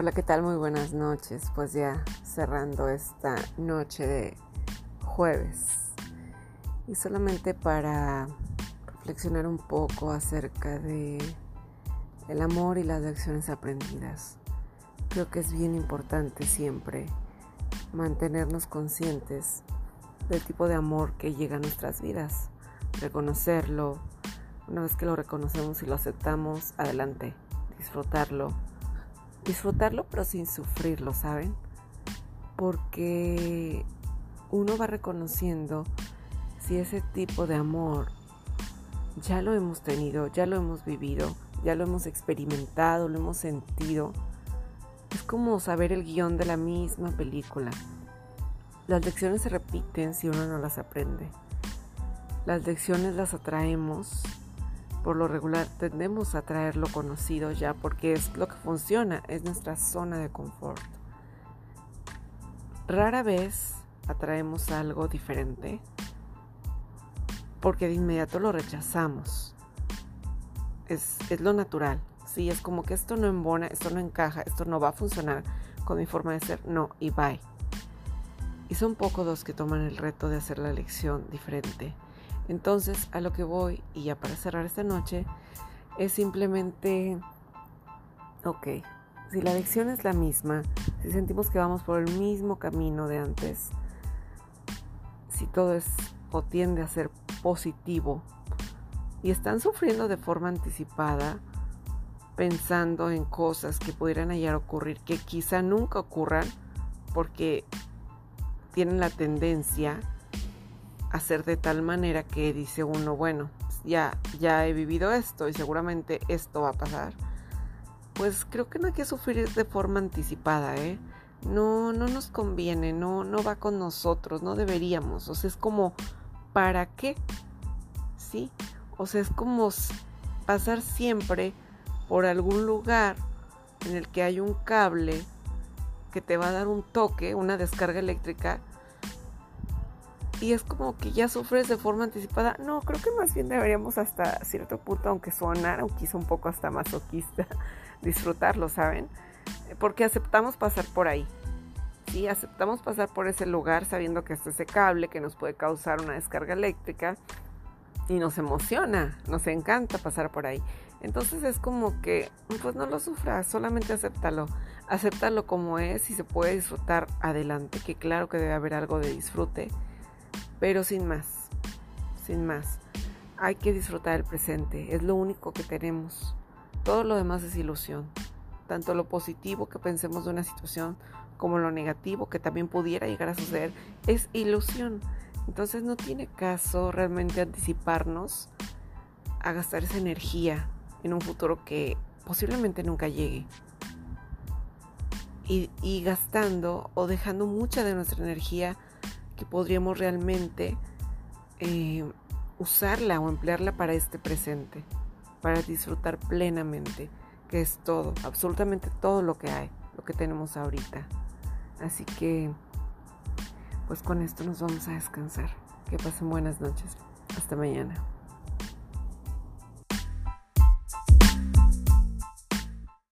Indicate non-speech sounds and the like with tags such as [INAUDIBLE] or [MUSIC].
Hola, ¿qué tal? Muy buenas noches. Pues ya cerrando esta noche de jueves. Y solamente para reflexionar un poco acerca de el amor y las lecciones aprendidas. Creo que es bien importante siempre mantenernos conscientes del tipo de amor que llega a nuestras vidas, reconocerlo. Una vez que lo reconocemos y lo aceptamos, adelante, disfrutarlo disfrutarlo pero sin sufrirlo, ¿saben? Porque uno va reconociendo si ese tipo de amor ya lo hemos tenido, ya lo hemos vivido, ya lo hemos experimentado, lo hemos sentido. Es como saber el guion de la misma película. Las lecciones se repiten si uno no las aprende. Las lecciones las atraemos por lo regular tendemos a traer lo conocido ya porque es lo que funciona, es nuestra zona de confort. Rara vez atraemos algo diferente porque de inmediato lo rechazamos. Es, es lo natural. Sí, es como que esto no embona, esto no encaja, esto no va a funcionar con mi forma de ser. No, y bye. Y son pocos los que toman el reto de hacer la elección diferente entonces, a lo que voy, y ya para cerrar esta noche, es simplemente, ok, si la lección es la misma, si sentimos que vamos por el mismo camino de antes, si todo es o tiende a ser positivo y están sufriendo de forma anticipada, pensando en cosas que pudieran hallar ocurrir, que quizá nunca ocurran, porque tienen la tendencia hacer de tal manera que dice uno, bueno, ya, ya he vivido esto y seguramente esto va a pasar. Pues creo que no hay que sufrir de forma anticipada, ¿eh? No, no nos conviene, no, no va con nosotros, no deberíamos. O sea, es como, ¿para qué? ¿Sí? O sea, es como pasar siempre por algún lugar en el que hay un cable que te va a dar un toque, una descarga eléctrica y es como que ya sufres de forma anticipada. No, creo que más bien deberíamos hasta cierto punto, aunque sonara un quizá un poco hasta masoquista, [LAUGHS] disfrutarlo, ¿saben? Porque aceptamos pasar por ahí. Sí, aceptamos pasar por ese lugar sabiendo que está ese cable que nos puede causar una descarga eléctrica y nos emociona, nos encanta pasar por ahí. Entonces es como que, pues no lo sufras, solamente acéptalo. Acéptalo como es y se puede disfrutar adelante, que claro que debe haber algo de disfrute pero sin más, sin más. Hay que disfrutar el presente, es lo único que tenemos. Todo lo demás es ilusión. Tanto lo positivo que pensemos de una situación como lo negativo que también pudiera llegar a suceder es ilusión. Entonces no tiene caso realmente anticiparnos a gastar esa energía en un futuro que posiblemente nunca llegue. Y, y, gastando o dejando mucha de nuestra energía que podríamos realmente eh, usarla o emplearla para este presente, para disfrutar plenamente, que es todo, absolutamente todo lo que hay, lo que tenemos ahorita. Así que, pues con esto nos vamos a descansar. Que pasen buenas noches. Hasta mañana.